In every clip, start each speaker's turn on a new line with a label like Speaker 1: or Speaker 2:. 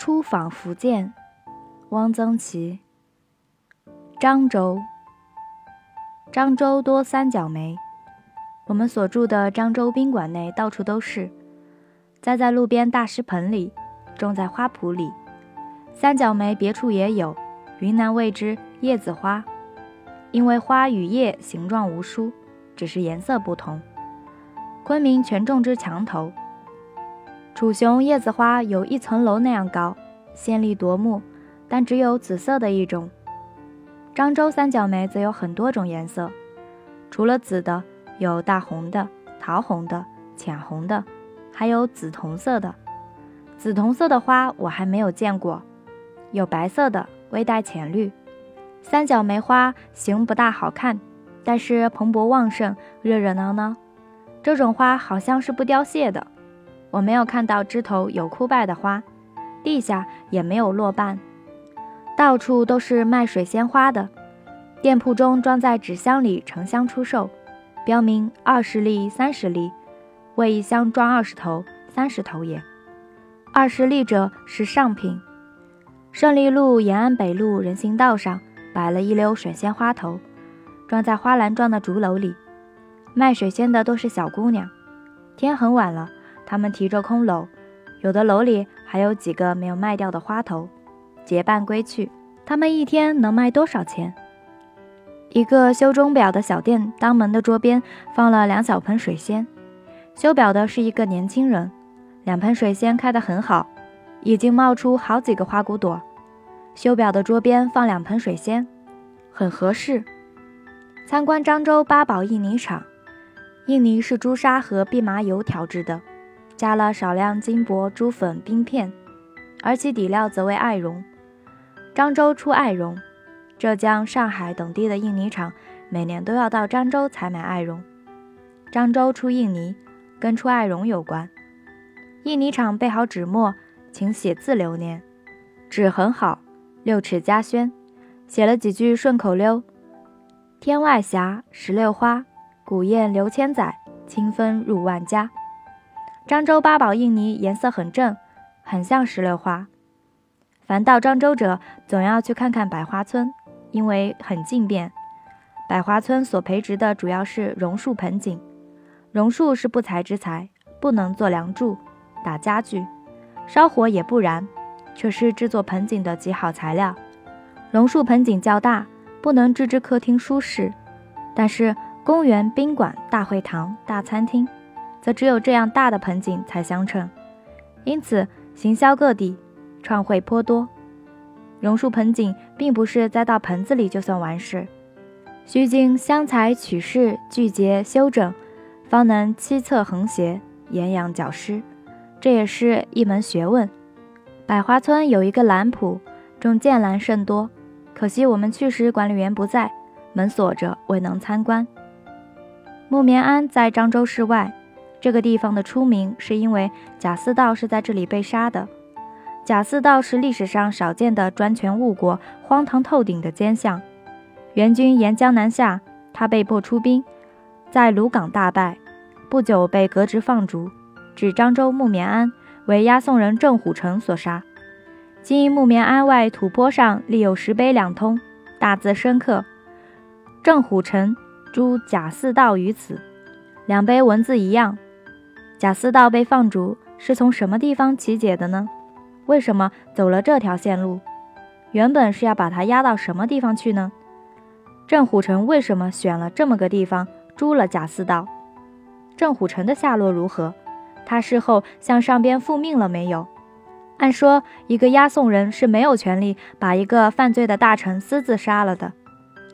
Speaker 1: 出访福建，汪曾祺。漳州，漳州多三角梅。我们所住的漳州宾馆内到处都是，栽在路边大石盆里，种在花圃里。三角梅别处也有，云南谓之叶子花，因为花与叶形状无殊，只是颜色不同。昆明全种之墙头。楚雄叶子花有一层楼那样高，鲜丽夺目，但只有紫色的一种。漳州三角梅则有很多种颜色，除了紫的，有大红的、桃红的、浅红的，还有紫铜色的。紫铜色的花我还没有见过。有白色的，微带浅绿。三角梅花形不大好看，但是蓬勃旺盛，热热闹闹。这种花好像是不凋谢的。我没有看到枝头有枯败的花，地下也没有落瓣，到处都是卖水仙花的，店铺中装在纸箱里成箱出售，标明二十粒、三十粒，为一箱装二十头、三十头也。二十粒者是上品。胜利路延安北路人行道上摆了一溜水仙花头，装在花篮状的竹篓里，卖水仙的都是小姑娘。天很晚了。他们提着空篓，有的篓里还有几个没有卖掉的花头，结伴归去。他们一天能卖多少钱？一个修钟表的小店当门的桌边放了两小盆水仙，修表的是一个年轻人。两盆水仙开得很好，已经冒出好几个花骨朵。修表的桌边放两盆水仙，很合适。参观漳州八宝印泥厂，印泥是朱砂和蓖麻油调制的。加了少量金箔、珠粉、冰片，而其底料则为艾绒。漳州出艾绒，浙江、上海等地的印泥厂每年都要到漳州采买艾绒。漳州出印泥，跟出艾绒有关。印泥厂备好纸墨，请写字留念。纸很好，六尺家轩，写了几句顺口溜：天外霞，石榴花，古砚流千载，清风入万家。漳州八宝印泥颜色很正，很像石榴花。凡到漳州者，总要去看看百花村，因为很近便。百花村所培植的主要是榕树盆景，榕树是不才之材，不能做梁柱、打家具，烧火也不燃，却是制作盆景的极好材料。榕树盆景较大，不能置之客厅舒适，但是公园、宾馆、大会堂、大餐厅。则只有这样大的盆景才相称，因此行销各地，创汇颇多。榕树盆景并不是栽到盆子里就算完事，需经镶材、取势、聚节、修整，方能七侧横斜、沿阳绞湿，这也是一门学问。百花村有一个兰圃，种剑兰甚多，可惜我们去时管理员不在，门锁着，未能参观。木棉庵在漳州市外。这个地方的出名是因为贾似道是在这里被杀的。贾似道是历史上少见的专权误国、荒唐透顶的奸相。元军沿江南下，他被迫出兵，在鲁港大败，不久被革职放逐，至漳州木棉庵，为押送人郑虎城所杀。今木棉庵外土坡上立有石碑两通，大字深刻：“郑虎城诛贾似道于此。”两碑文字一样。贾似道被放逐是从什么地方起解的呢？为什么走了这条线路？原本是要把他押到什么地方去呢？郑虎臣为什么选了这么个地方诛了贾似道？郑虎臣的下落如何？他事后向上边复命了没有？按说，一个押送人是没有权利把一个犯罪的大臣私自杀了的。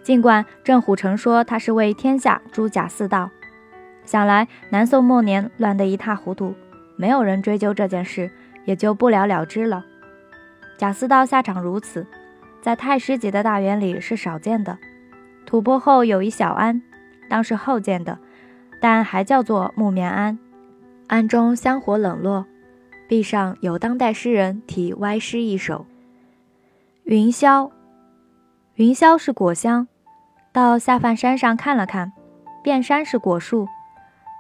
Speaker 1: 尽管郑虎成说他是为天下诛贾似道。想来南宋末年乱得一塌糊涂，没有人追究这件事，也就不了了之了。贾似道下场如此，在太师级的大员里是少见的。吐蕃后有一小庵，当是后建的，但还叫做木棉庵。庵中香火冷落，壁上有当代诗人题歪诗一首：云霄，云霄是果香，到下饭山上看了看，遍山是果树。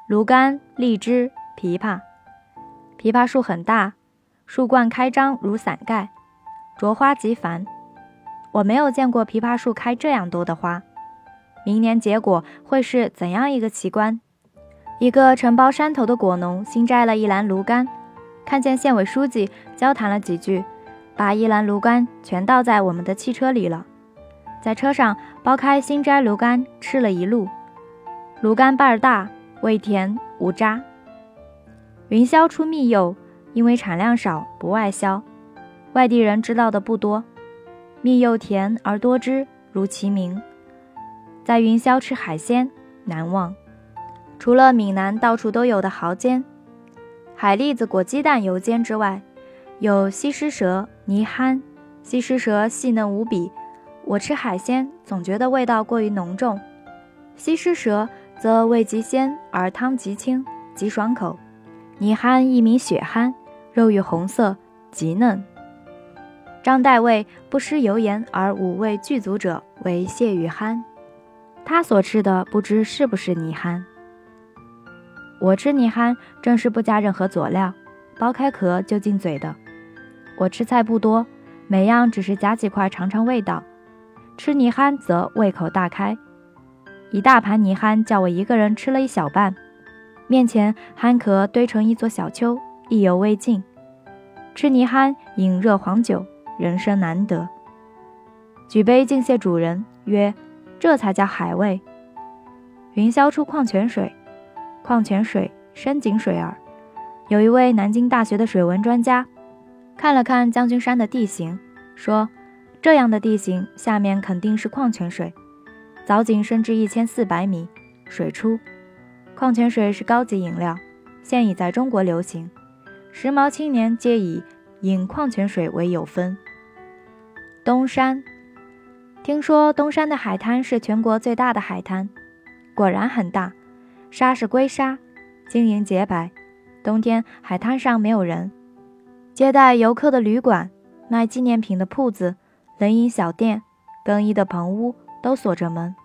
Speaker 1: 芦柑、荔枝、枇杷，枇杷树很大，树冠开张如伞盖，着花极繁。我没有见过枇杷树开这样多的花。明年结果会是怎样一个奇观？一个承包山头的果农新摘了一篮芦柑，看见县委书记，交谈了几句，把一篮芦柑全倒在我们的汽车里了。在车上剥开新摘芦柑，吃了一路。芦柑瓣儿大，味甜无渣。云霄出蜜柚，因为产量少，不外销，外地人知道的不多。蜜柚甜而多汁，如其名。在云霄吃海鲜，难忘。除了闽南到处都有的蚝煎、海蛎子裹鸡蛋油煎之外，有西施蛇、泥憨。西施蛇细嫩无比，我吃海鲜总觉得味道过于浓重。西施蛇则味极鲜而汤极清，极爽口。泥憨一名雪憨，肉欲红色，极嫩。张代味不施油盐而五味俱足者为蟹与憨，他所吃的不知是不是泥憨。我吃泥憨正是不加任何佐料，剥开壳就进嘴的。我吃菜不多，每样只是夹几块尝尝味道。吃泥憨则胃口大开，一大盘泥憨叫我一个人吃了一小半。面前憨壳堆成一座小丘，意犹未尽。吃泥憨饮热黄酒，人生难得。举杯敬谢主人，曰：“这才叫海味。”云霄出矿泉水。矿泉水，深井水儿。有一位南京大学的水文专家，看了看将军山的地形，说：“这样的地形下面肯定是矿泉水。藻井深至一千四百米，水出。矿泉水是高级饮料，现已在中国流行，时髦青年皆以饮矿泉水为有分。”东山，听说东山的海滩是全国最大的海滩，果然很大。沙是龟沙，晶莹洁白。冬天海滩上没有人，接待游客的旅馆、卖纪念品的铺子、冷饮小店、更衣的棚屋都锁着门。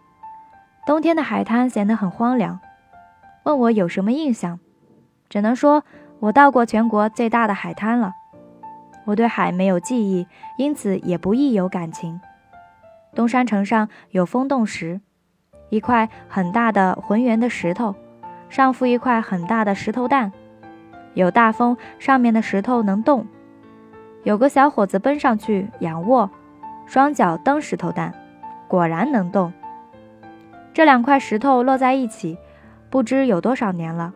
Speaker 1: 冬天的海滩显得很荒凉。问我有什么印象，只能说我到过全国最大的海滩了。我对海没有记忆，因此也不易有感情。东山城上有风洞石。一块很大的浑圆的石头，上附一块很大的石头蛋。有大风，上面的石头能动。有个小伙子奔上去仰卧，双脚蹬石头蛋，果然能动。这两块石头落在一起，不知有多少年了。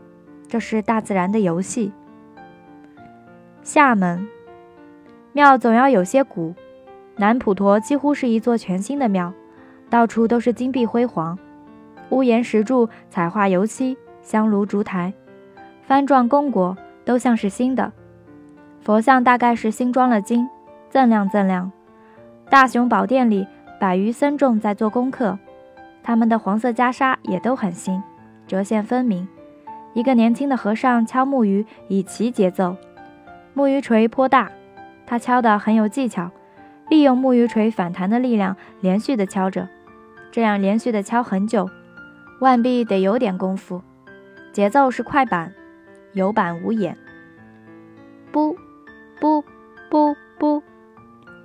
Speaker 1: 这是大自然的游戏。厦门庙总要有些古，南普陀几乎是一座全新的庙，到处都是金碧辉煌。屋檐石柱彩画油漆，香炉烛台，幡状供果都像是新的。佛像大概是新装了金，锃亮锃亮。大雄宝殿里百余僧众在做功课，他们的黄色袈裟也都很新，折线分明。一个年轻的和尚敲木鱼以齐节奏，木鱼锤颇大，他敲得很有技巧，利用木鱼锤反弹的力量连续的敲着，这样连续的敲很久。万必得有点功夫，节奏是快板，有板无眼。不，不，不，不。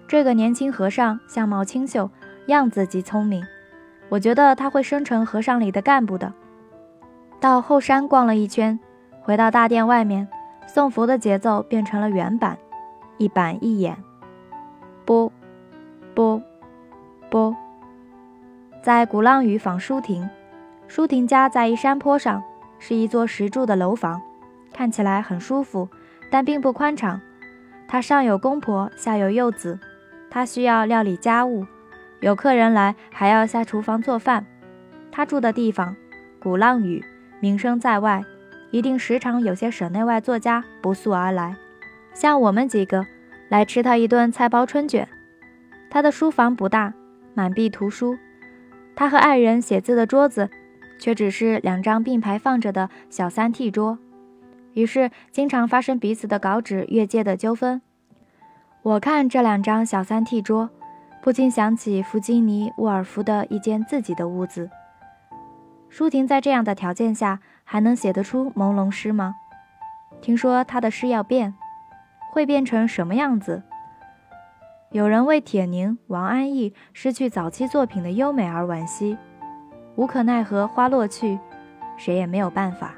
Speaker 1: 这个年轻和尚相貌清秀，样子极聪明，我觉得他会生成和尚里的干部的。到后山逛了一圈，回到大殿外面，送佛的节奏变成了原版，一板一眼。不，不，不。在鼓浪屿访舒婷。舒婷家在一山坡上，是一座石柱的楼房，看起来很舒服，但并不宽敞。她上有公婆，下有幼子，她需要料理家务，有客人来还要下厨房做饭。他住的地方，鼓浪屿，名声在外，一定时常有些省内外作家不速而来，像我们几个来吃他一顿菜包春卷。他的书房不大，满壁图书，他和爱人写字的桌子。却只是两张并排放着的小三 T 桌，于是经常发生彼此的稿纸越界的纠纷。我看这两张小三 T 桌，不禁想起弗吉尼·沃尔夫的一间自己的屋子。舒婷在这样的条件下还能写得出朦胧诗吗？听说他的诗要变，会变成什么样子？有人为铁凝、王安忆失去早期作品的优美而惋惜，无可奈何，花落去，谁也没有办法。